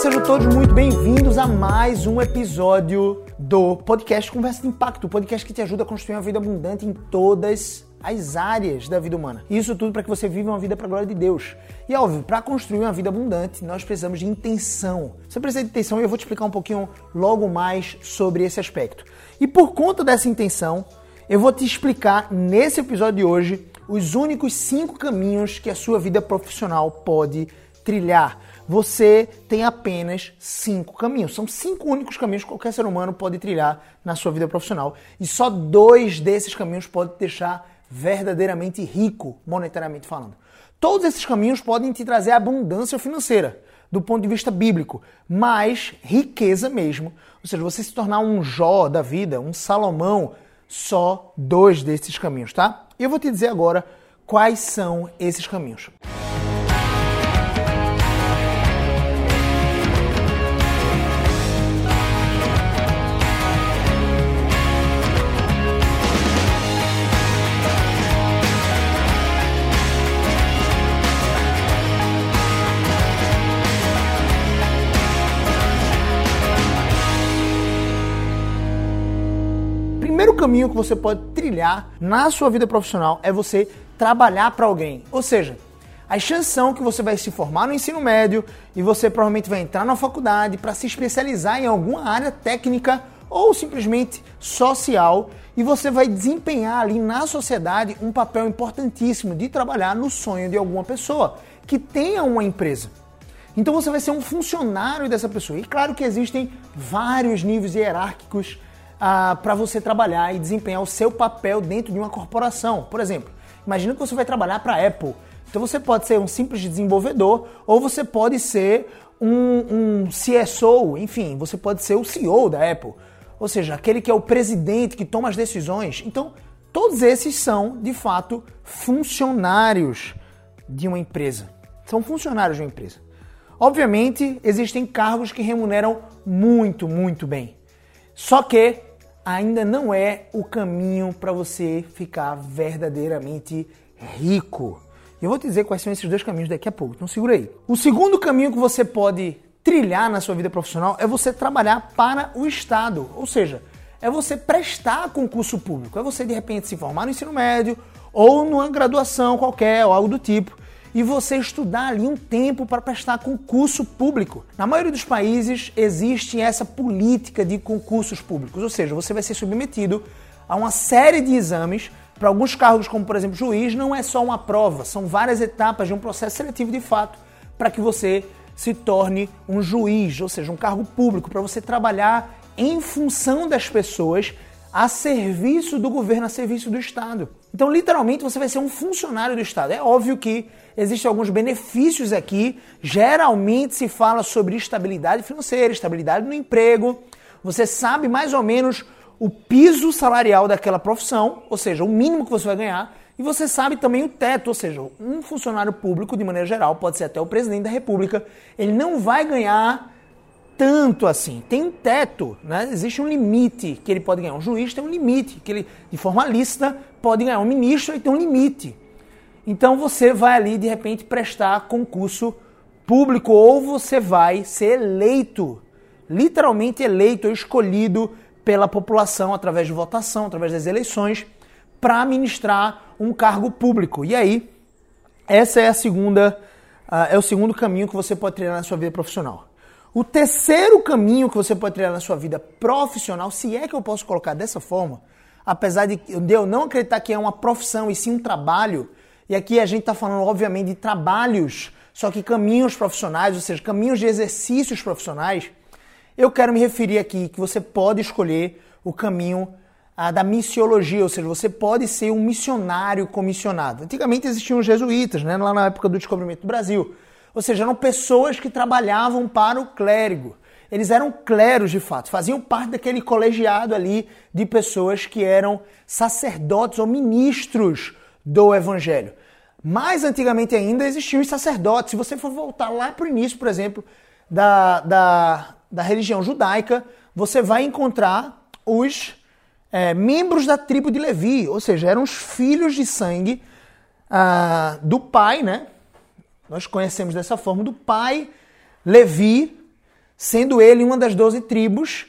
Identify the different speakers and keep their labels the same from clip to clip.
Speaker 1: Sejam todos muito bem-vindos a mais um episódio do podcast Conversa de Impacto, o podcast que te ajuda a construir uma vida abundante em todas as áreas da vida humana. Isso tudo para que você viva uma vida para a glória de Deus. E óbvio, para construir uma vida abundante, nós precisamos de intenção. Você precisa de intenção e eu vou te explicar um pouquinho logo mais sobre esse aspecto. E por conta dessa intenção, eu vou te explicar nesse episódio de hoje os únicos cinco caminhos que a sua vida profissional pode trilhar você tem apenas cinco caminhos. São cinco únicos caminhos que qualquer ser humano pode trilhar na sua vida profissional. E só dois desses caminhos podem te deixar verdadeiramente rico, monetariamente falando. Todos esses caminhos podem te trazer abundância financeira, do ponto de vista bíblico, mas riqueza mesmo. Ou seja, você se tornar um Jó da vida, um Salomão, só dois desses caminhos, tá? Eu vou te dizer agora quais são esses caminhos. Caminho que você pode trilhar na sua vida profissional é você trabalhar para alguém. Ou seja, as chances são que você vai se formar no ensino médio e você provavelmente vai entrar na faculdade para se especializar em alguma área técnica ou simplesmente social e você vai desempenhar ali na sociedade um papel importantíssimo de trabalhar no sonho de alguma pessoa que tenha uma empresa. Então você vai ser um funcionário dessa pessoa. E claro que existem vários níveis hierárquicos ah, para você trabalhar e desempenhar o seu papel dentro de uma corporação. Por exemplo, imagina que você vai trabalhar para a Apple. Então você pode ser um simples desenvolvedor ou você pode ser um, um CSO, enfim, você pode ser o CEO da Apple. Ou seja, aquele que é o presidente que toma as decisões. Então, todos esses são, de fato, funcionários de uma empresa. São funcionários de uma empresa. Obviamente, existem cargos que remuneram muito, muito bem. Só que ainda não é o caminho para você ficar verdadeiramente rico. E eu vou te dizer quais são esses dois caminhos daqui a pouco, então segura aí. O segundo caminho que você pode trilhar na sua vida profissional é você trabalhar para o Estado, ou seja, é você prestar concurso público, é você de repente se formar no ensino médio ou numa graduação qualquer ou algo do tipo e você estudar ali um tempo para prestar concurso público. Na maioria dos países existe essa política de concursos públicos, ou seja, você vai ser submetido a uma série de exames. Para alguns cargos, como por exemplo juiz, não é só uma prova, são várias etapas de um processo seletivo de fato para que você se torne um juiz, ou seja, um cargo público, para você trabalhar em função das pessoas a serviço do governo, a serviço do Estado. Então, literalmente, você vai ser um funcionário do Estado. É óbvio que existem alguns benefícios aqui. Geralmente se fala sobre estabilidade financeira, estabilidade no emprego. Você sabe mais ou menos o piso salarial daquela profissão, ou seja, o mínimo que você vai ganhar. E você sabe também o teto, ou seja, um funcionário público, de maneira geral, pode ser até o presidente da República, ele não vai ganhar tanto assim. Tem um teto, né? existe um limite que ele pode ganhar. Um juiz tem um limite, que ele, de forma lícita, pode ganhar. Um ministro ele tem um limite. Então você vai ali, de repente, prestar concurso público ou você vai ser eleito, literalmente eleito ou escolhido pela população através de votação, através das eleições, para ministrar um cargo público. E aí, essa é a segunda, uh, é o segundo caminho que você pode trilhar na sua vida profissional. O terceiro caminho que você pode trilhar na sua vida profissional, se é que eu posso colocar dessa forma, apesar de eu não acreditar que é uma profissão e sim um trabalho, e aqui a gente está falando, obviamente, de trabalhos, só que caminhos profissionais, ou seja, caminhos de exercícios profissionais, eu quero me referir aqui que você pode escolher o caminho ah, da missiologia, ou seja, você pode ser um missionário comissionado. Antigamente existiam os jesuítas, né, lá na época do descobrimento do Brasil. Ou seja, eram pessoas que trabalhavam para o clérigo. Eles eram cleros de fato, faziam parte daquele colegiado ali de pessoas que eram sacerdotes ou ministros do evangelho. Mais antigamente ainda existiam os sacerdotes. Se você for voltar lá para o início, por exemplo, da, da, da religião judaica, você vai encontrar os é, membros da tribo de Levi, ou seja, eram os filhos de sangue ah, do pai, né? Nós conhecemos dessa forma do pai Levi, sendo ele uma das doze tribos,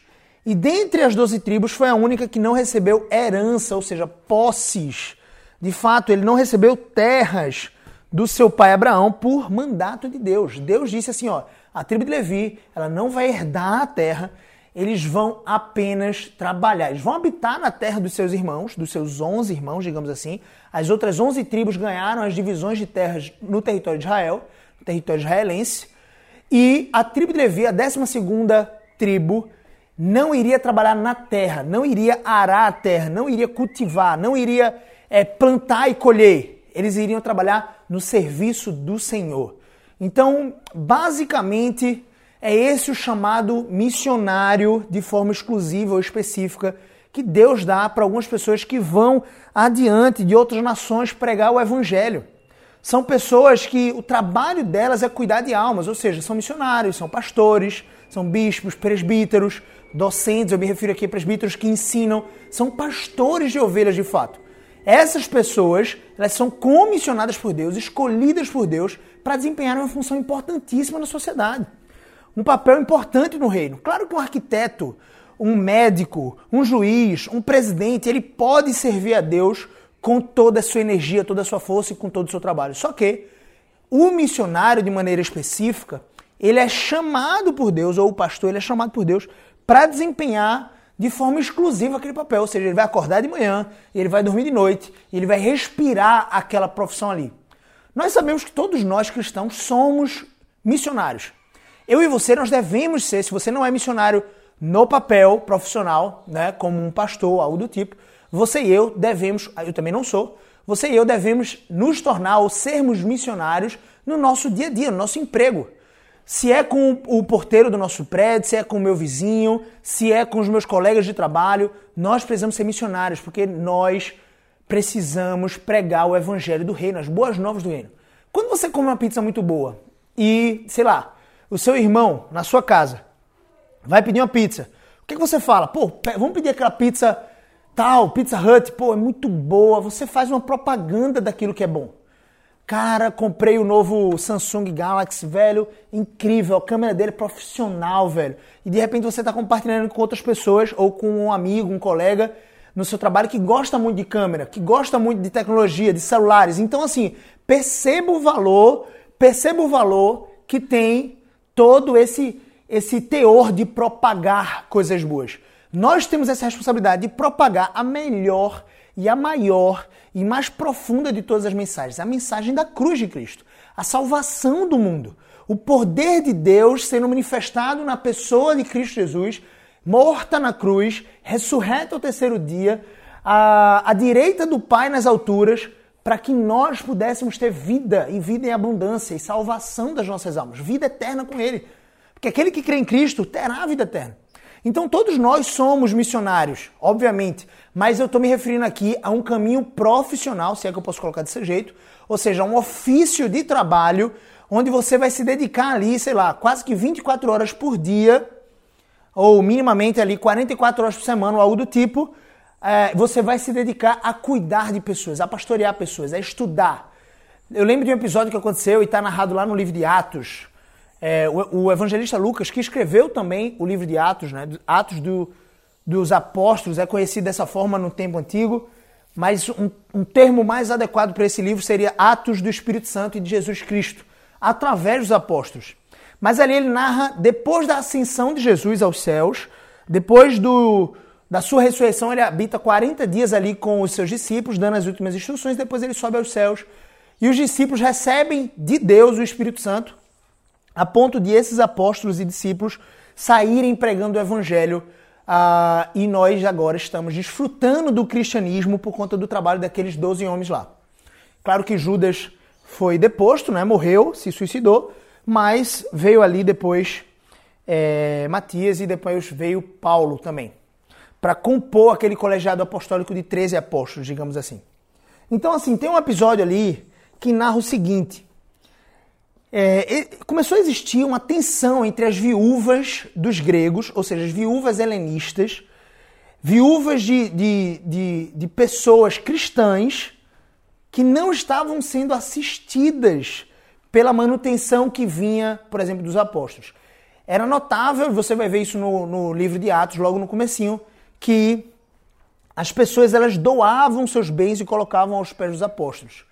Speaker 1: e dentre as doze tribos foi a única que não recebeu herança, ou seja, posses. De fato, ele não recebeu terras do seu pai Abraão por mandato de Deus. Deus disse assim, ó, a tribo de Levi, ela não vai herdar a terra, eles vão apenas trabalhar. Eles vão habitar na terra dos seus irmãos, dos seus onze irmãos, digamos assim. As outras onze tribos ganharam as divisões de terras no território de Israel, no território israelense. E a tribo de Levi, a décima segunda tribo, não iria trabalhar na terra, não iria arar a terra, não iria cultivar, não iria é, plantar e colher. Eles iriam trabalhar no serviço do Senhor. Então, basicamente, é esse o chamado missionário de forma exclusiva ou específica que Deus dá para algumas pessoas que vão adiante de outras nações pregar o evangelho. São pessoas que o trabalho delas é cuidar de almas, ou seja, são missionários, são pastores, são bispos, presbíteros, docentes, eu me refiro aqui a presbíteros que ensinam, são pastores de ovelhas de fato. Essas pessoas, elas são comissionadas por Deus, escolhidas por Deus para desempenhar uma função importantíssima na sociedade um papel importante no reino. Claro que um arquiteto, um médico, um juiz, um presidente, ele pode servir a Deus com toda a sua energia, toda a sua força e com todo o seu trabalho. Só que o missionário, de maneira específica, ele é chamado por Deus, ou o pastor, ele é chamado por Deus para desempenhar de forma exclusiva aquele papel. Ou seja, ele vai acordar de manhã, ele vai dormir de noite, ele vai respirar aquela profissão ali. Nós sabemos que todos nós cristãos somos missionários. Eu e você, nós devemos ser, se você não é missionário no papel profissional, né, como um pastor, algo do tipo, você e eu devemos, eu também não sou, você e eu devemos nos tornar ou sermos missionários no nosso dia a dia, no nosso emprego. Se é com o porteiro do nosso prédio, se é com o meu vizinho, se é com os meus colegas de trabalho, nós precisamos ser missionários, porque nós precisamos pregar o evangelho do reino, as boas novas do reino. Quando você come uma pizza muito boa e, sei lá, o seu irmão na sua casa vai pedir uma pizza. O que, que você fala? Pô, vamos pedir aquela pizza tal, Pizza Hut, pô, é muito boa. Você faz uma propaganda daquilo que é bom. Cara, comprei o novo Samsung Galaxy, velho, incrível, a câmera dele é profissional, velho. E de repente você está compartilhando com outras pessoas ou com um amigo, um colega no seu trabalho que gosta muito de câmera, que gosta muito de tecnologia, de celulares. Então assim, perceba o valor, perceba o valor que tem todo esse, esse teor de propagar coisas boas. Nós temos essa responsabilidade de propagar a melhor e a maior e mais profunda de todas as mensagens, a mensagem da cruz de Cristo, a salvação do mundo, o poder de Deus sendo manifestado na pessoa de Cristo Jesus, morta na cruz, ressurreta ao terceiro dia, à, à direita do Pai nas alturas, para que nós pudéssemos ter vida e vida em abundância e salvação das nossas almas, vida eterna com Ele. Porque aquele que crê em Cristo terá a vida eterna. Então todos nós somos missionários, obviamente, mas eu estou me referindo aqui a um caminho profissional, se é que eu posso colocar desse jeito, ou seja, um ofício de trabalho onde você vai se dedicar ali, sei lá, quase que 24 horas por dia, ou minimamente ali 44 horas por semana, ou algo do tipo, é, você vai se dedicar a cuidar de pessoas, a pastorear pessoas, a estudar. Eu lembro de um episódio que aconteceu e está narrado lá no livro de Atos. É, o, o, evangelista Lucas, que escreveu também o livro de Atos, né? Atos do, dos Apóstolos, é conhecido dessa forma no tempo antigo, mas um, um termo mais adequado para esse livro seria Atos do Espírito Santo e de Jesus Cristo, através dos apóstolos. Mas ali ele narra depois da ascensão de Jesus aos céus, depois do, da sua ressurreição, ele habita 40 dias ali com os seus discípulos, dando as últimas instruções, depois ele sobe aos céus. E os discípulos recebem de Deus o Espírito Santo, a ponto de esses apóstolos e discípulos saírem pregando o Evangelho. Uh, e nós agora estamos desfrutando do cristianismo por conta do trabalho daqueles 12 homens lá. Claro que Judas foi deposto, né? morreu, se suicidou, mas veio ali depois é, Matias e depois veio Paulo também para compor aquele colegiado apostólico de 13 apóstolos, digamos assim. Então, assim, tem um episódio ali que narra o seguinte. É, começou a existir uma tensão entre as viúvas dos gregos, ou seja, as viúvas helenistas, viúvas de, de, de, de pessoas cristãs que não estavam sendo assistidas pela manutenção que vinha, por exemplo, dos apóstolos. Era notável, você vai ver isso no, no livro de Atos, logo no comecinho, que as pessoas elas doavam seus bens e colocavam aos pés dos apóstolos.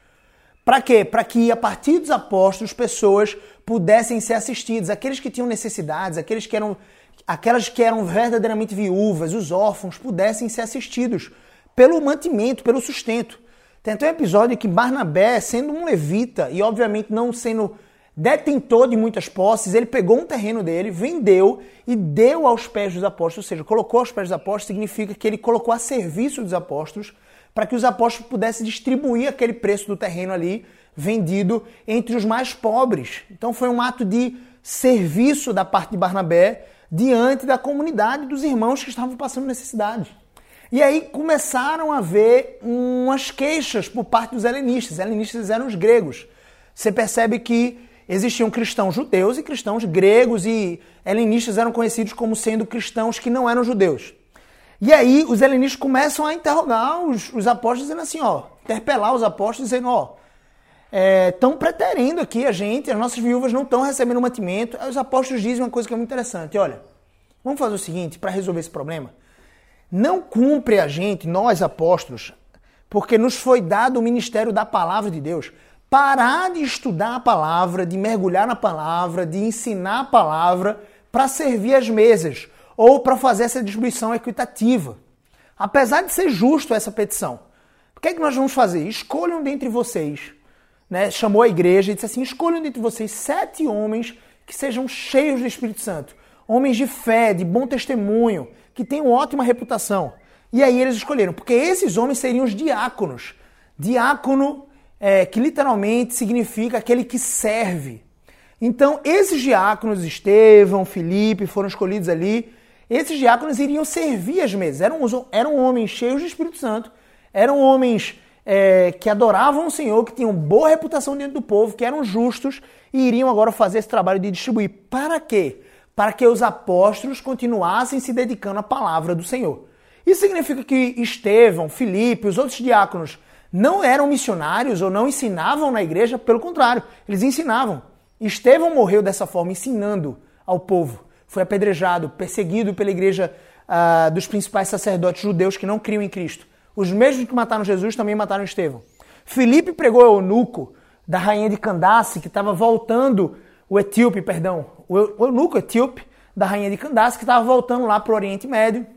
Speaker 1: Para quê? Para que a partir dos apóstolos pessoas pudessem ser assistidas, aqueles que tinham necessidades, aqueles que eram aquelas que eram verdadeiramente viúvas, os órfãos pudessem ser assistidos pelo mantimento, pelo sustento. Tem até um episódio que Barnabé, sendo um levita e obviamente não sendo detentor de muitas posses, ele pegou um terreno dele, vendeu e deu aos pés dos apóstolos, ou seja, colocou aos pés dos apóstolos, significa que ele colocou a serviço dos apóstolos para que os apóstolos pudessem distribuir aquele preço do terreno ali vendido entre os mais pobres. Então foi um ato de serviço da parte de Barnabé diante da comunidade dos irmãos que estavam passando necessidade. E aí começaram a haver umas queixas por parte dos helenistas. Os helenistas eram os gregos. Você percebe que existiam cristãos judeus e cristãos gregos e helenistas eram conhecidos como sendo cristãos que não eram judeus. E aí os helenistas começam a interrogar os, os apóstolos dizendo assim, ó, interpelar os apóstolos dizendo, ó, estão é, preterindo aqui a gente, as nossas viúvas não estão recebendo mantimento. Aí os apóstolos dizem uma coisa que é muito interessante, olha, vamos fazer o seguinte, para resolver esse problema, não cumpre a gente, nós apóstolos, porque nos foi dado o ministério da palavra de Deus, parar de estudar a palavra, de mergulhar na palavra, de ensinar a palavra para servir as mesas ou para fazer essa distribuição equitativa. Apesar de ser justo essa petição, o que é que nós vamos fazer? Escolham dentre vocês, né? chamou a igreja e disse assim: escolham dentre vocês sete homens que sejam cheios do Espírito Santo, homens de fé, de bom testemunho, que tenham ótima reputação. E aí eles escolheram, porque esses homens seriam os diáconos. Diácono é, que literalmente significa aquele que serve. Então, esses diáconos, Estevão, Felipe, foram escolhidos ali. Esses diáconos iriam servir as mesas. Eram, eram homens cheios de Espírito Santo, eram homens é, que adoravam o Senhor, que tinham boa reputação dentro do povo, que eram justos e iriam agora fazer esse trabalho de distribuir. Para quê? Para que os apóstolos continuassem se dedicando à palavra do Senhor. Isso significa que Estevão, Filipe, os outros diáconos não eram missionários ou não ensinavam na igreja, pelo contrário, eles ensinavam. Estevão morreu dessa forma, ensinando ao povo. Foi apedrejado, perseguido pela igreja uh, dos principais sacerdotes judeus que não criam em Cristo. Os mesmos que mataram Jesus também mataram Estevão. Filipe pregou o eunuco da rainha de Candace, que estava voltando, o etíope, perdão, o eunuco etíope da rainha de Candace, que estava voltando lá para o Oriente Médio,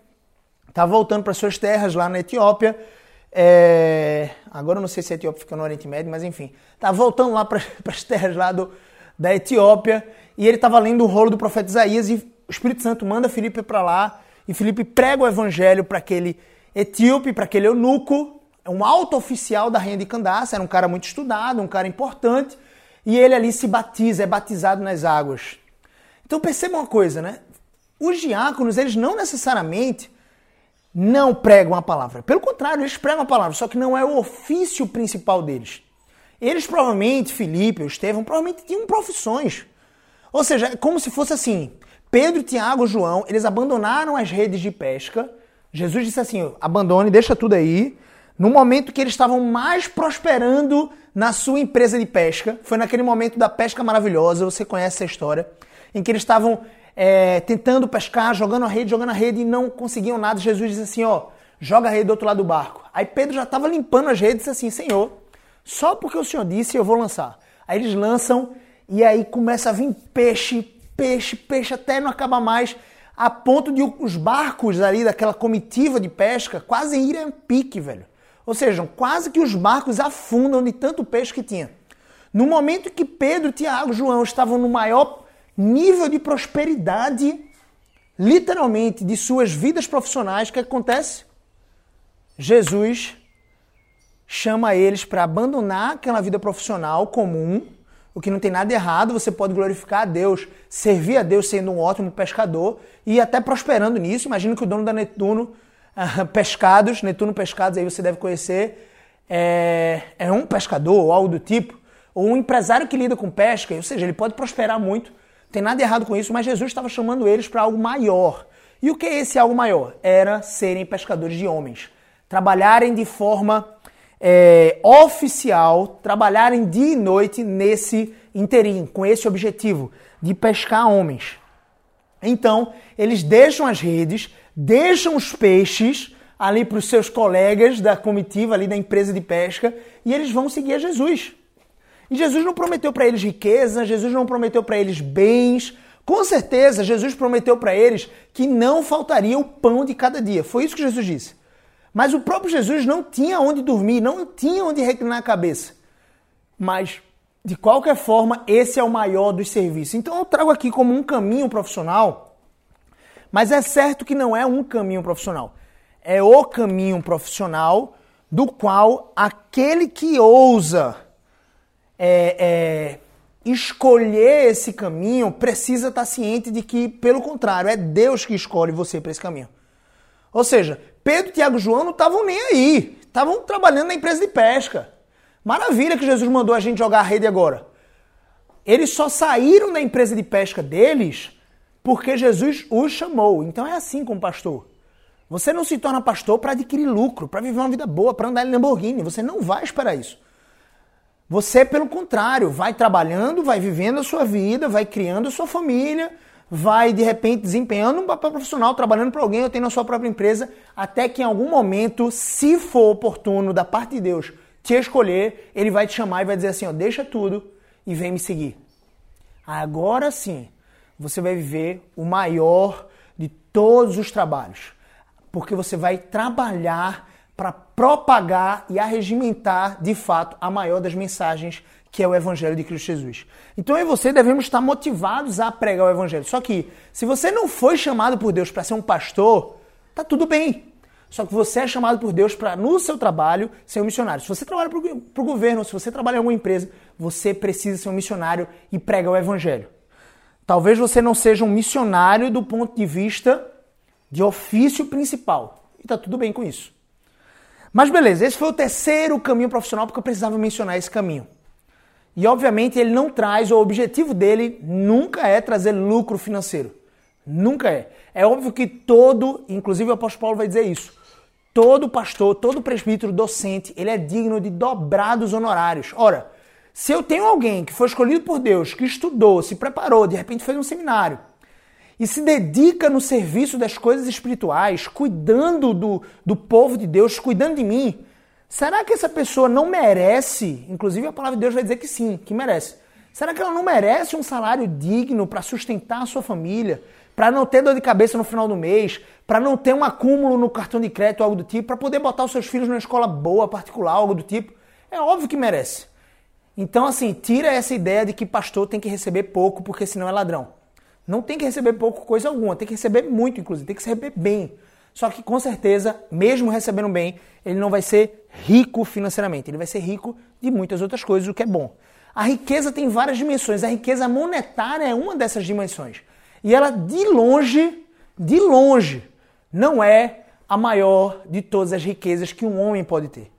Speaker 1: estava voltando para suas terras lá na Etiópia, é... Agora eu não sei se a Etiópia fica no Oriente Médio, mas enfim. Tá voltando lá para as terras lá do, da Etiópia e ele estava lendo o rolo do profeta Isaías e o Espírito Santo manda Felipe para lá e Felipe prega o evangelho para aquele etíope, para aquele eunuco, um alto oficial da rainha de Candace, era um cara muito estudado, um cara importante, e ele ali se batiza, é batizado nas águas. Então perceba uma coisa, né? Os diáconos, eles não necessariamente não pregam a palavra. Pelo contrário, eles pregam a palavra, só que não é o ofício principal deles. Eles provavelmente, Filipe ou Estevão, provavelmente tinham profissões. Ou seja, é como se fosse assim: Pedro, Tiago, João, eles abandonaram as redes de pesca. Jesus disse assim: abandone, deixa tudo aí. No momento que eles estavam mais prosperando na sua empresa de pesca, foi naquele momento da pesca maravilhosa, você conhece essa história, em que eles estavam é, tentando pescar, jogando a rede, jogando a rede e não conseguiam nada. Jesus disse assim: ó, joga a rede do outro lado do barco. Aí Pedro já estava limpando as redes e disse assim: Senhor, só porque o Senhor disse eu vou lançar. Aí eles lançam e aí começa a vir peixe, peixe, peixe até não acabar mais, a ponto de os barcos ali daquela comitiva de pesca quase irem a pique, velho. Ou seja, quase que os barcos afundam de tanto peixe que tinha. No momento que Pedro, Tiago, João estavam no maior nível de prosperidade, literalmente, de suas vidas profissionais, o que acontece? Jesus chama eles para abandonar aquela vida profissional comum, o que não tem nada errado, você pode glorificar a Deus, servir a Deus sendo um ótimo pescador e até prosperando nisso. Imagina que o dono da Netuno uh, Pescados, Netuno Pescados, aí você deve conhecer, é, é um pescador ou algo do tipo, ou um empresário que lida com pesca, ou seja, ele pode prosperar muito tem nada errado com isso, mas Jesus estava chamando eles para algo maior. E o que é esse algo maior? Era serem pescadores de homens. Trabalharem de forma é, oficial, trabalharem dia e noite nesse interim, com esse objetivo de pescar homens. Então, eles deixam as redes, deixam os peixes ali para os seus colegas da comitiva ali da empresa de pesca e eles vão seguir a Jesus. E Jesus não prometeu para eles riqueza, Jesus não prometeu para eles bens. Com certeza, Jesus prometeu para eles que não faltaria o pão de cada dia. Foi isso que Jesus disse. Mas o próprio Jesus não tinha onde dormir, não tinha onde reclinar a cabeça. Mas, de qualquer forma, esse é o maior dos serviços. Então eu trago aqui como um caminho profissional, mas é certo que não é um caminho profissional. É o caminho profissional do qual aquele que ousa é, é, escolher esse caminho precisa estar ciente de que, pelo contrário, é Deus que escolhe você para esse caminho. Ou seja, Pedro, Tiago e João não estavam nem aí. Estavam trabalhando na empresa de pesca. Maravilha que Jesus mandou a gente jogar a rede agora. Eles só saíram da empresa de pesca deles porque Jesus os chamou. Então é assim com o pastor. Você não se torna pastor para adquirir lucro, para viver uma vida boa, para andar em Lamborghini. Você não vai esperar isso. Você, pelo contrário, vai trabalhando, vai vivendo a sua vida, vai criando a sua família, vai de repente desempenhando um papel profissional, trabalhando para alguém ou tendo a sua própria empresa, até que em algum momento, se for oportuno da parte de Deus te escolher, ele vai te chamar e vai dizer assim: ó, deixa tudo e vem me seguir. Agora sim, você vai viver o maior de todos os trabalhos, porque você vai trabalhar para propagar e arregimentar de fato a maior das mensagens que é o Evangelho de Cristo Jesus. Então eu e você devemos estar motivados a pregar o Evangelho. Só que, se você não foi chamado por Deus para ser um pastor, tá tudo bem. Só que você é chamado por Deus para, no seu trabalho, ser um missionário. Se você trabalha para o governo, se você trabalha em alguma empresa, você precisa ser um missionário e pregar o Evangelho. Talvez você não seja um missionário do ponto de vista de ofício principal. E tá tudo bem com isso. Mas beleza, esse foi o terceiro caminho profissional porque eu precisava mencionar esse caminho. E obviamente ele não traz, o objetivo dele nunca é trazer lucro financeiro. Nunca é. É óbvio que todo, inclusive o apóstolo Paulo vai dizer isso, todo pastor, todo presbítero, docente, ele é digno de dobrados honorários. Ora, se eu tenho alguém que foi escolhido por Deus, que estudou, se preparou, de repente fez um seminário, e se dedica no serviço das coisas espirituais, cuidando do, do povo de Deus, cuidando de mim, Será que essa pessoa não merece? Inclusive a palavra de Deus vai dizer que sim, que merece. Será que ela não merece um salário digno para sustentar a sua família, para não ter dor de cabeça no final do mês, para não ter um acúmulo no cartão de crédito, algo do tipo, para poder botar os seus filhos numa escola boa, particular, algo do tipo? É óbvio que merece. Então, assim, tira essa ideia de que pastor tem que receber pouco porque senão é ladrão. Não tem que receber pouco coisa alguma, tem que receber muito, inclusive, tem que receber bem. Só que com certeza, mesmo recebendo bem, ele não vai ser rico financeiramente, ele vai ser rico de muitas outras coisas, o que é bom. A riqueza tem várias dimensões, a riqueza monetária é uma dessas dimensões. E ela de longe, de longe, não é a maior de todas as riquezas que um homem pode ter.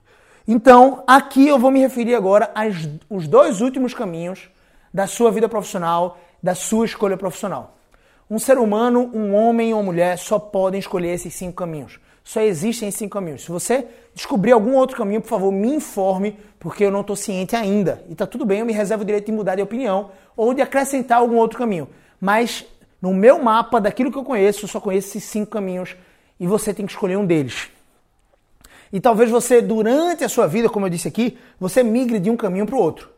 Speaker 1: Então, aqui eu vou me referir agora aos dois últimos caminhos da sua vida profissional, da sua escolha profissional. Um ser humano, um homem ou mulher, só podem escolher esses cinco caminhos. Só existem esses cinco caminhos. Se você descobrir algum outro caminho, por favor, me informe, porque eu não estou ciente ainda. E tá tudo bem, eu me reservo o direito de mudar de opinião ou de acrescentar algum outro caminho. Mas no meu mapa, daquilo que eu conheço, eu só conheço esses cinco caminhos e você tem que escolher um deles. E talvez você, durante a sua vida, como eu disse aqui, você migre de um caminho para o outro.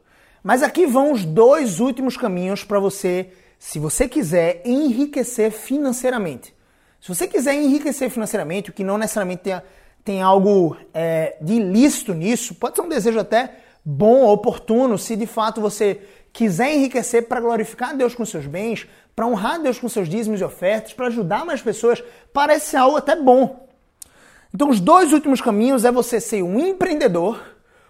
Speaker 1: Mas aqui vão os dois últimos caminhos para você se você quiser enriquecer financeiramente, se você quiser enriquecer financeiramente, o que não necessariamente tem, tem algo é, de ilícito nisso, pode ser um desejo até bom, oportuno, se de fato você quiser enriquecer para glorificar Deus com seus bens, para honrar Deus com seus dízimos e ofertas, para ajudar mais pessoas, parece algo até bom. Então, os dois últimos caminhos é você ser um empreendedor,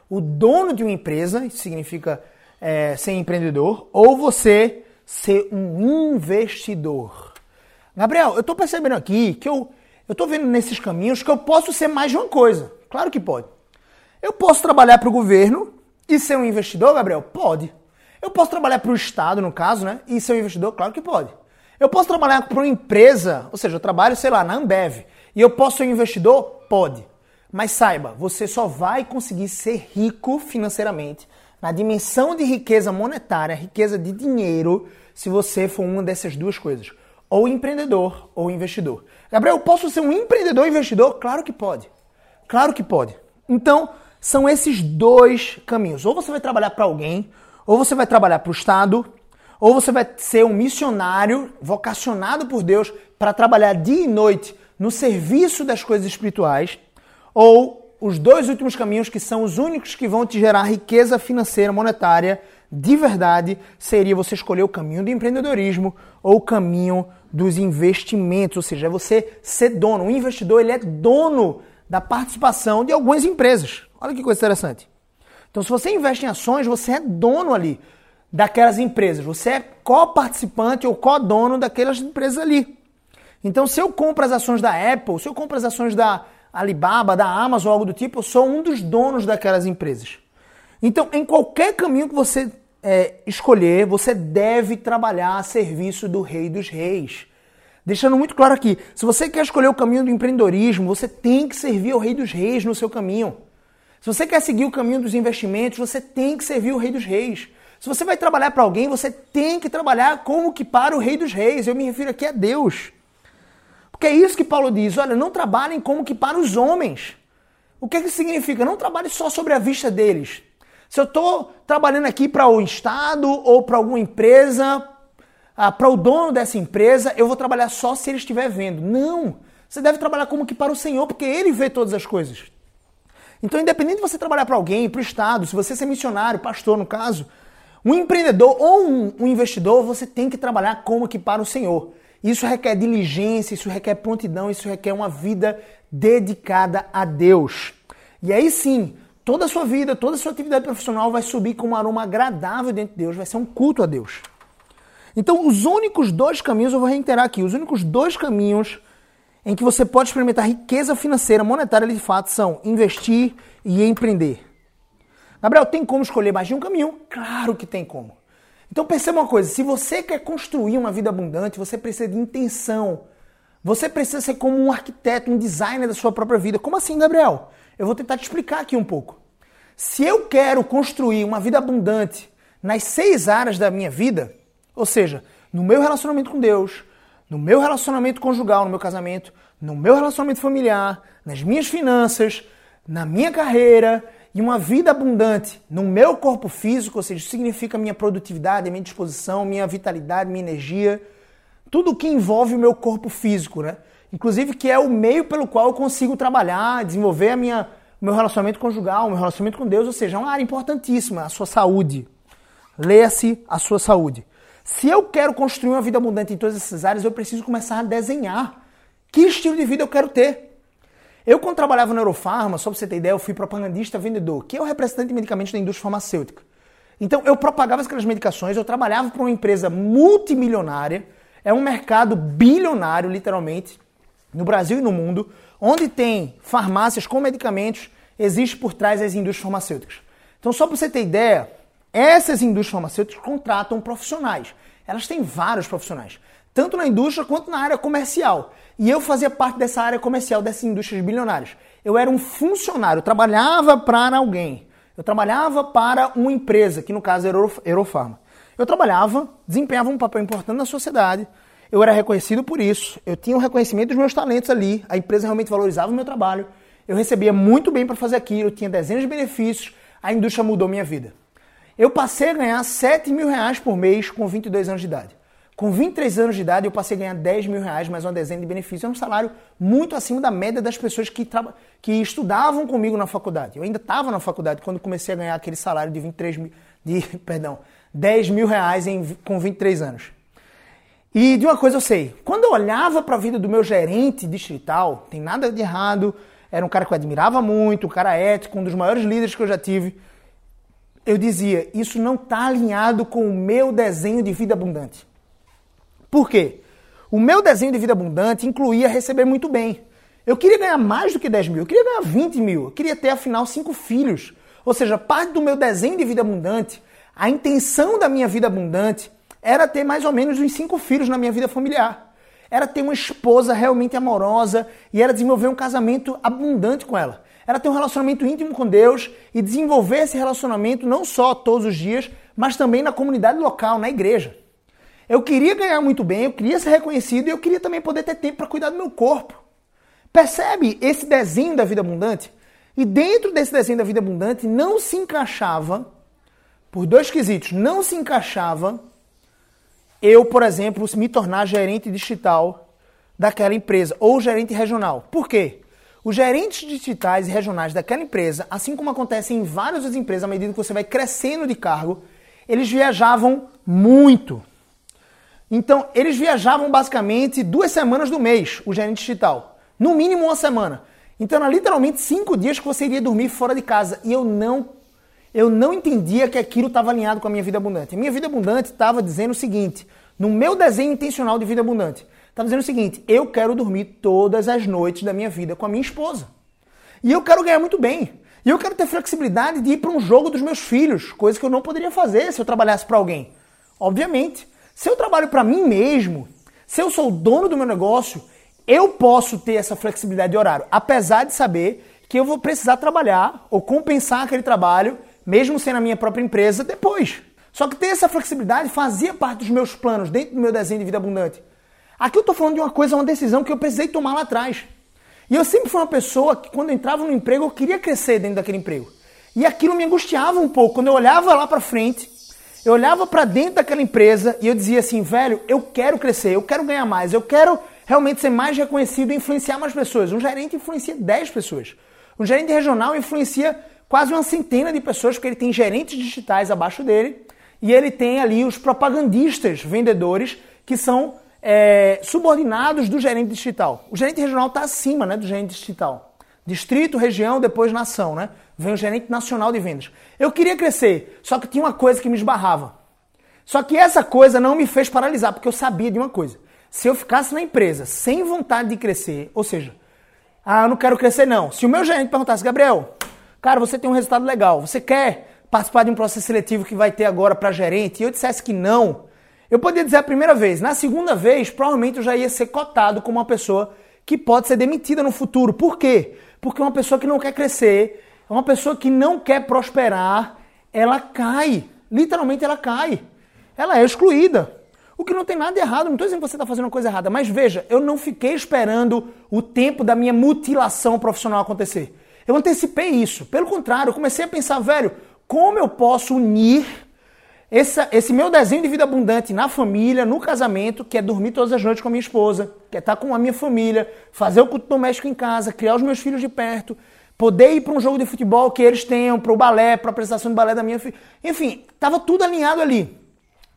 Speaker 1: o dono de uma empresa, isso significa é, ser empreendedor, ou você ser um investidor. Gabriel, eu estou percebendo aqui que eu estou vendo nesses caminhos que eu posso ser mais de uma coisa. Claro que pode. Eu posso trabalhar para o governo e ser um investidor, Gabriel? Pode. Eu posso trabalhar para o Estado, no caso, né? E ser um investidor? Claro que pode. Eu posso trabalhar para uma empresa, ou seja, eu trabalho, sei lá, na Ambev, e eu posso ser um investidor? Pode. Mas saiba, você só vai conseguir ser rico financeiramente na dimensão de riqueza monetária, riqueza de dinheiro, se você for uma dessas duas coisas. Ou empreendedor ou investidor. Gabriel, posso ser um empreendedor investidor? Claro que pode. Claro que pode. Então, são esses dois caminhos. Ou você vai trabalhar para alguém, ou você vai trabalhar para o Estado, ou você vai ser um missionário vocacionado por Deus para trabalhar dia e noite no serviço das coisas espirituais, ou os dois últimos caminhos que são os únicos que vão te gerar riqueza financeira, monetária, de verdade, seria você escolher o caminho do empreendedorismo ou o caminho dos investimentos, ou seja, é você ser dono. O investidor ele é dono da participação de algumas empresas. Olha que coisa interessante. Então, se você investe em ações, você é dono ali daquelas empresas. Você é co-participante ou co-dono daquelas empresas ali. Então, se eu compro as ações da Apple, se eu compro as ações da Alibaba, da Amazon, algo do tipo, eu sou um dos donos daquelas empresas. Então, em qualquer caminho que você é, escolher, você deve trabalhar a serviço do Rei dos Reis. Deixando muito claro aqui, se você quer escolher o caminho do empreendedorismo, você tem que servir ao Rei dos Reis no seu caminho. Se você quer seguir o caminho dos investimentos, você tem que servir o Rei dos Reis. Se você vai trabalhar para alguém, você tem que trabalhar como que para o Rei dos Reis. Eu me refiro aqui a Deus. Porque é isso que Paulo diz: olha, não trabalhem como que para os homens. O que, que significa? Não trabalhe só sobre a vista deles. Se eu estou trabalhando aqui para o Estado ou para alguma empresa, ah, para o dono dessa empresa, eu vou trabalhar só se ele estiver vendo. Não! Você deve trabalhar como que para o Senhor, porque Ele vê todas as coisas. Então, independente de você trabalhar para alguém, para o Estado, se você ser missionário, pastor no caso, um empreendedor ou um, um investidor, você tem que trabalhar como que para o Senhor. Isso requer diligência, isso requer prontidão, isso requer uma vida dedicada a Deus. E aí sim, toda a sua vida, toda a sua atividade profissional vai subir com um aroma agradável dentro de Deus, vai ser um culto a Deus. Então, os únicos dois caminhos, eu vou reiterar aqui, os únicos dois caminhos em que você pode experimentar riqueza financeira, monetária de fato, são investir e empreender. Gabriel, tem como escolher mais de um caminho? Claro que tem como. Então perceba uma coisa, se você quer construir uma vida abundante, você precisa de intenção. Você precisa ser como um arquiteto, um designer da sua própria vida. Como assim, Gabriel? Eu vou tentar te explicar aqui um pouco. Se eu quero construir uma vida abundante nas seis áreas da minha vida, ou seja, no meu relacionamento com Deus, no meu relacionamento conjugal, no meu casamento, no meu relacionamento familiar, nas minhas finanças, na minha carreira e uma vida abundante no meu corpo físico, ou seja, significa minha produtividade, minha disposição, minha vitalidade, minha energia, tudo que envolve o meu corpo físico, né? Inclusive que é o meio pelo qual eu consigo trabalhar, desenvolver a minha meu relacionamento conjugal, meu relacionamento com Deus, ou seja, é uma área importantíssima, a sua saúde. Leia-se a sua saúde. Se eu quero construir uma vida abundante em todas essas áreas, eu preciso começar a desenhar que estilo de vida eu quero ter. Eu, quando trabalhava no Eurofarma, só para você ter ideia, eu fui propagandista vendedor, que é o representante de medicamentos da indústria farmacêutica. Então, eu propagava aquelas medicações, eu trabalhava para uma empresa multimilionária, é um mercado bilionário, literalmente, no Brasil e no mundo, onde tem farmácias com medicamentos, existe por trás as indústrias farmacêuticas. Então, só para você ter ideia, essas indústrias farmacêuticas contratam profissionais. Elas têm vários profissionais, tanto na indústria quanto na área comercial. E eu fazia parte dessa área comercial, dessas indústrias bilionárias. Eu era um funcionário, trabalhava para alguém. Eu trabalhava para uma empresa, que no caso era Eurofarma. Eu trabalhava, desempenhava um papel importante na sociedade, eu era reconhecido por isso, eu tinha o um reconhecimento dos meus talentos ali, a empresa realmente valorizava o meu trabalho, eu recebia muito bem para fazer aquilo, eu tinha dezenas de benefícios, a indústria mudou minha vida. Eu passei a ganhar 7 mil reais por mês com 22 anos de idade. Com 23 anos de idade, eu passei a ganhar 10 mil reais mais uma dezena de benefícios. É um salário muito acima da média das pessoas que, que estudavam comigo na faculdade. Eu ainda estava na faculdade quando comecei a ganhar aquele salário de 23 mil, de, perdão, 10 mil reais em, com 23 anos. E de uma coisa eu sei, quando eu olhava para a vida do meu gerente distrital, tem nada de errado, era um cara que eu admirava muito, um cara ético, um dos maiores líderes que eu já tive eu dizia, isso não está alinhado com o meu desenho de vida abundante. Por quê? O meu desenho de vida abundante incluía receber muito bem. Eu queria ganhar mais do que 10 mil, eu queria ganhar 20 mil, eu queria ter afinal cinco filhos. Ou seja, parte do meu desenho de vida abundante, a intenção da minha vida abundante era ter mais ou menos uns cinco filhos na minha vida familiar. Era ter uma esposa realmente amorosa e era desenvolver um casamento abundante com ela. era ter um relacionamento íntimo com Deus e desenvolver esse relacionamento não só todos os dias, mas também na comunidade local, na igreja. Eu queria ganhar muito bem, eu queria ser reconhecido e eu queria também poder ter tempo para cuidar do meu corpo. Percebe esse desenho da vida abundante? E dentro desse desenho da vida abundante não se encaixava, por dois quesitos, não se encaixava eu, por exemplo, me tornar gerente digital daquela empresa ou gerente regional. Por quê? Os gerentes digitais e regionais daquela empresa, assim como acontece em várias outras empresas, à medida que você vai crescendo de cargo, eles viajavam muito. Então, eles viajavam basicamente duas semanas do mês, o gerente digital. No mínimo uma semana. Então, era literalmente cinco dias que você iria dormir fora de casa. E eu não, eu não entendia que aquilo estava alinhado com a minha vida abundante. A minha vida abundante estava dizendo o seguinte, no meu desenho intencional de vida abundante, estava dizendo o seguinte, eu quero dormir todas as noites da minha vida com a minha esposa. E eu quero ganhar muito bem. E eu quero ter flexibilidade de ir para um jogo dos meus filhos, coisa que eu não poderia fazer se eu trabalhasse para alguém. Obviamente. Se eu trabalho para mim mesmo, se eu sou o dono do meu negócio, eu posso ter essa flexibilidade de horário, apesar de saber que eu vou precisar trabalhar ou compensar aquele trabalho, mesmo sendo a minha própria empresa, depois. Só que ter essa flexibilidade fazia parte dos meus planos, dentro do meu desenho de vida abundante. Aqui eu estou falando de uma coisa, uma decisão que eu precisei tomar lá atrás. E eu sempre fui uma pessoa que, quando eu entrava no emprego, eu queria crescer dentro daquele emprego. E aquilo me angustiava um pouco. Quando eu olhava lá para frente, eu olhava para dentro daquela empresa e eu dizia assim, velho, eu quero crescer, eu quero ganhar mais, eu quero realmente ser mais reconhecido e influenciar mais pessoas. Um gerente influencia 10 pessoas. Um gerente regional influencia quase uma centena de pessoas, porque ele tem gerentes digitais abaixo dele e ele tem ali os propagandistas, vendedores, que são é, subordinados do gerente digital. O gerente regional está acima né, do gerente digital. Distrito, região, depois nação, né? Vem o gerente nacional de vendas. Eu queria crescer, só que tinha uma coisa que me esbarrava. Só que essa coisa não me fez paralisar, porque eu sabia de uma coisa. Se eu ficasse na empresa sem vontade de crescer, ou seja, ah, eu não quero crescer não. Se o meu gerente perguntasse, Gabriel, cara, você tem um resultado legal, você quer participar de um processo seletivo que vai ter agora para gerente, e eu dissesse que não, eu poderia dizer a primeira vez. Na segunda vez, provavelmente eu já ia ser cotado como uma pessoa que pode ser demitida no futuro. Por quê? Porque uma pessoa que não quer crescer, uma pessoa que não quer prosperar, ela cai. Literalmente ela cai. Ela é excluída. O que não tem nada errado, não estou dizendo que você está fazendo uma coisa errada, mas veja, eu não fiquei esperando o tempo da minha mutilação profissional acontecer. Eu antecipei isso. Pelo contrário, eu comecei a pensar, velho, como eu posso unir esse, esse meu desenho de vida abundante na família, no casamento, que é dormir todas as noites com a minha esposa, que é estar com a minha família, fazer o culto doméstico em casa, criar os meus filhos de perto, poder ir para um jogo de futebol que eles tenham, para o balé, para a apresentação de balé da minha filha. Enfim, estava tudo alinhado ali.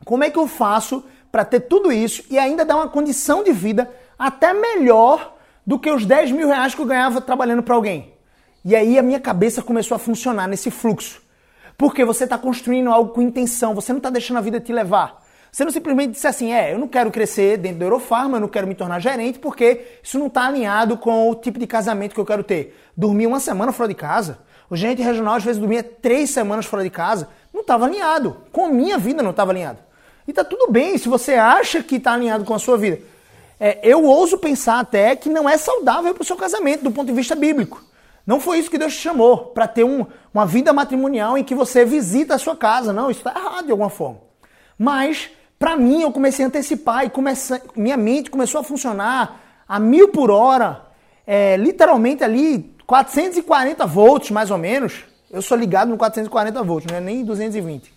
Speaker 1: Como é que eu faço para ter tudo isso e ainda dar uma condição de vida até melhor do que os 10 mil reais que eu ganhava trabalhando para alguém? E aí a minha cabeça começou a funcionar nesse fluxo. Porque você está construindo algo com intenção, você não está deixando a vida te levar. Você não simplesmente disse assim, é, eu não quero crescer dentro do Eurofarma, eu não quero me tornar gerente, porque isso não está alinhado com o tipo de casamento que eu quero ter. Dormir uma semana fora de casa. O gerente regional às vezes dormia três semanas fora de casa. Não estava alinhado. Com a minha vida não estava alinhado. E tá tudo bem se você acha que está alinhado com a sua vida. É, eu ouso pensar até que não é saudável para o seu casamento do ponto de vista bíblico. Não foi isso que Deus te chamou, para ter um, uma vida matrimonial em que você visita a sua casa. Não, isso está errado de alguma forma. Mas para mim, eu comecei a antecipar e comecei, minha mente começou a funcionar a mil por hora, é, literalmente ali 440 volts mais ou menos. Eu sou ligado no 440 volts, não é nem 220.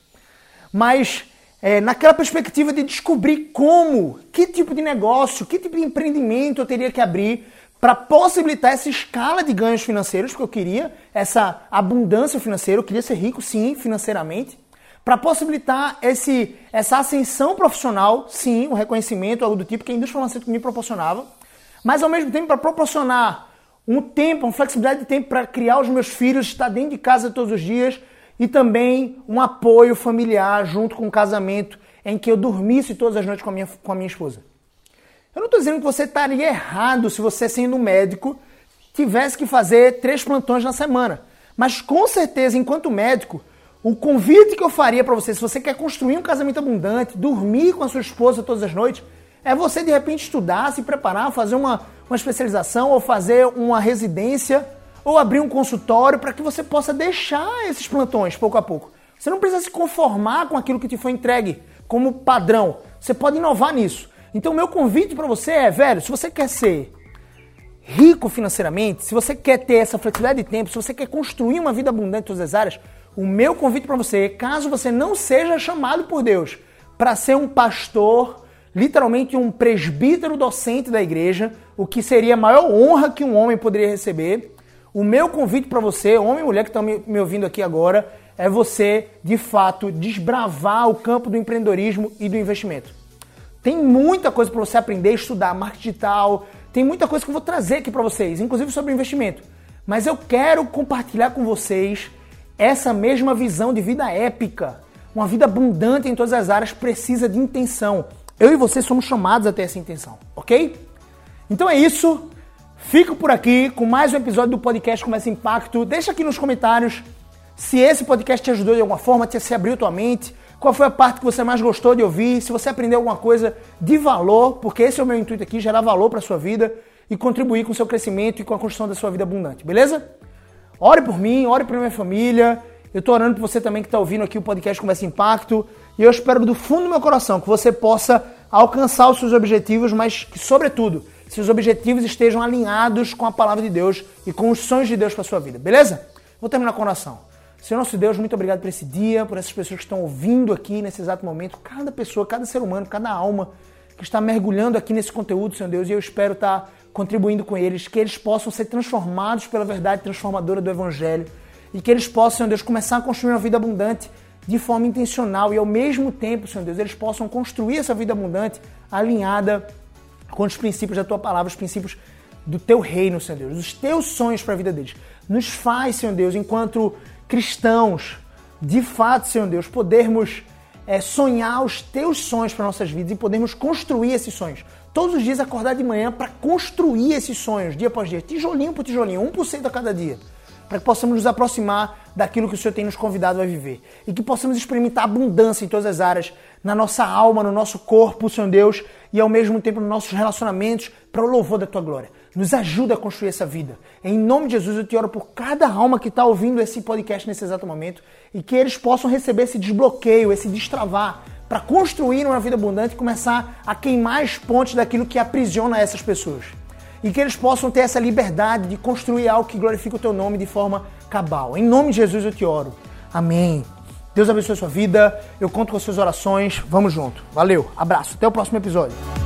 Speaker 1: Mas é, naquela perspectiva de descobrir como, que tipo de negócio, que tipo de empreendimento eu teria que abrir para possibilitar essa escala de ganhos financeiros, porque eu queria essa abundância financeira, eu queria ser rico sim, financeiramente para possibilitar esse, essa ascensão profissional, sim, um reconhecimento, algo do tipo que a indústria farmacêutica me proporcionava, mas ao mesmo tempo para proporcionar um tempo, uma flexibilidade de tempo para criar os meus filhos, estar dentro de casa todos os dias e também um apoio familiar junto com o casamento em que eu dormisse todas as noites com a minha, com a minha esposa. Eu não estou dizendo que você estaria errado se você, sendo médico, tivesse que fazer três plantões na semana. Mas com certeza, enquanto médico, o convite que eu faria para você, se você quer construir um casamento abundante, dormir com a sua esposa todas as noites, é você de repente estudar, se preparar, fazer uma, uma especialização ou fazer uma residência ou abrir um consultório para que você possa deixar esses plantões pouco a pouco. Você não precisa se conformar com aquilo que te foi entregue como padrão. Você pode inovar nisso. Então, meu convite para você é, velho, se você quer ser rico financeiramente, se você quer ter essa flexibilidade de tempo, se você quer construir uma vida abundante em todas as áreas, o meu convite para você, caso você não seja chamado por Deus para ser um pastor, literalmente um presbítero docente da igreja, o que seria a maior honra que um homem poderia receber, o meu convite para você, homem e mulher que estão me, ouvindo aqui agora, é você, de fato, desbravar o campo do empreendedorismo e do investimento. Tem muita coisa para você aprender, estudar, marketing digital, tem muita coisa que eu vou trazer aqui para vocês, inclusive sobre investimento. Mas eu quero compartilhar com vocês essa mesma visão de vida épica. Uma vida abundante em todas as áreas precisa de intenção. Eu e você somos chamados a ter essa intenção, ok? Então é isso. Fico por aqui com mais um episódio do podcast Começa Impacto. Deixa aqui nos comentários se esse podcast te ajudou de alguma forma, se abriu tua mente, qual foi a parte que você mais gostou de ouvir, se você aprendeu alguma coisa de valor, porque esse é o meu intuito aqui, gerar valor para sua vida e contribuir com o seu crescimento e com a construção da sua vida abundante, beleza? Ore por mim, ore por minha família. Eu estou orando por você também que está ouvindo aqui o podcast Conversa Impacto. E eu espero do fundo do meu coração que você possa alcançar os seus objetivos, mas que, sobretudo, seus objetivos estejam alinhados com a palavra de Deus e com os sonhos de Deus para sua vida, beleza? Vou terminar com oração. Senhor nosso Deus, muito obrigado por esse dia, por essas pessoas que estão ouvindo aqui nesse exato momento, cada pessoa, cada ser humano, cada alma que está mergulhando aqui nesse conteúdo, Senhor Deus, e eu espero estar contribuindo com eles, que eles possam ser transformados pela verdade transformadora do Evangelho e que eles possam, Senhor Deus, começar a construir uma vida abundante de forma intencional e ao mesmo tempo, Senhor Deus, eles possam construir essa vida abundante alinhada com os princípios da tua palavra, os princípios do teu reino, Senhor Deus, os teus sonhos para a vida deles. Nos faz, Senhor Deus, enquanto cristãos, de fato, Senhor Deus, podermos é, sonhar os teus sonhos para nossas vidas e podermos construir esses sonhos. Todos os dias acordar de manhã para construir esses sonhos, dia após dia, tijolinho por tijolinho, 1% a cada dia para que possamos nos aproximar daquilo que o Senhor tem nos convidado a viver e que possamos experimentar abundância em todas as áreas, na nossa alma, no nosso corpo, Senhor Deus, e ao mesmo tempo nos nossos relacionamentos, para o louvor da tua glória. Nos ajuda a construir essa vida. Em nome de Jesus, eu te oro por cada alma que está ouvindo esse podcast nesse exato momento e que eles possam receber esse desbloqueio, esse destravar, para construir uma vida abundante e começar a queimar as pontes daquilo que aprisiona essas pessoas e que eles possam ter essa liberdade de construir algo que glorifique o teu nome de forma cabal. Em nome de Jesus eu te oro. Amém. Deus abençoe a sua vida. Eu conto com as suas orações. Vamos junto. Valeu. Abraço. Até o próximo episódio.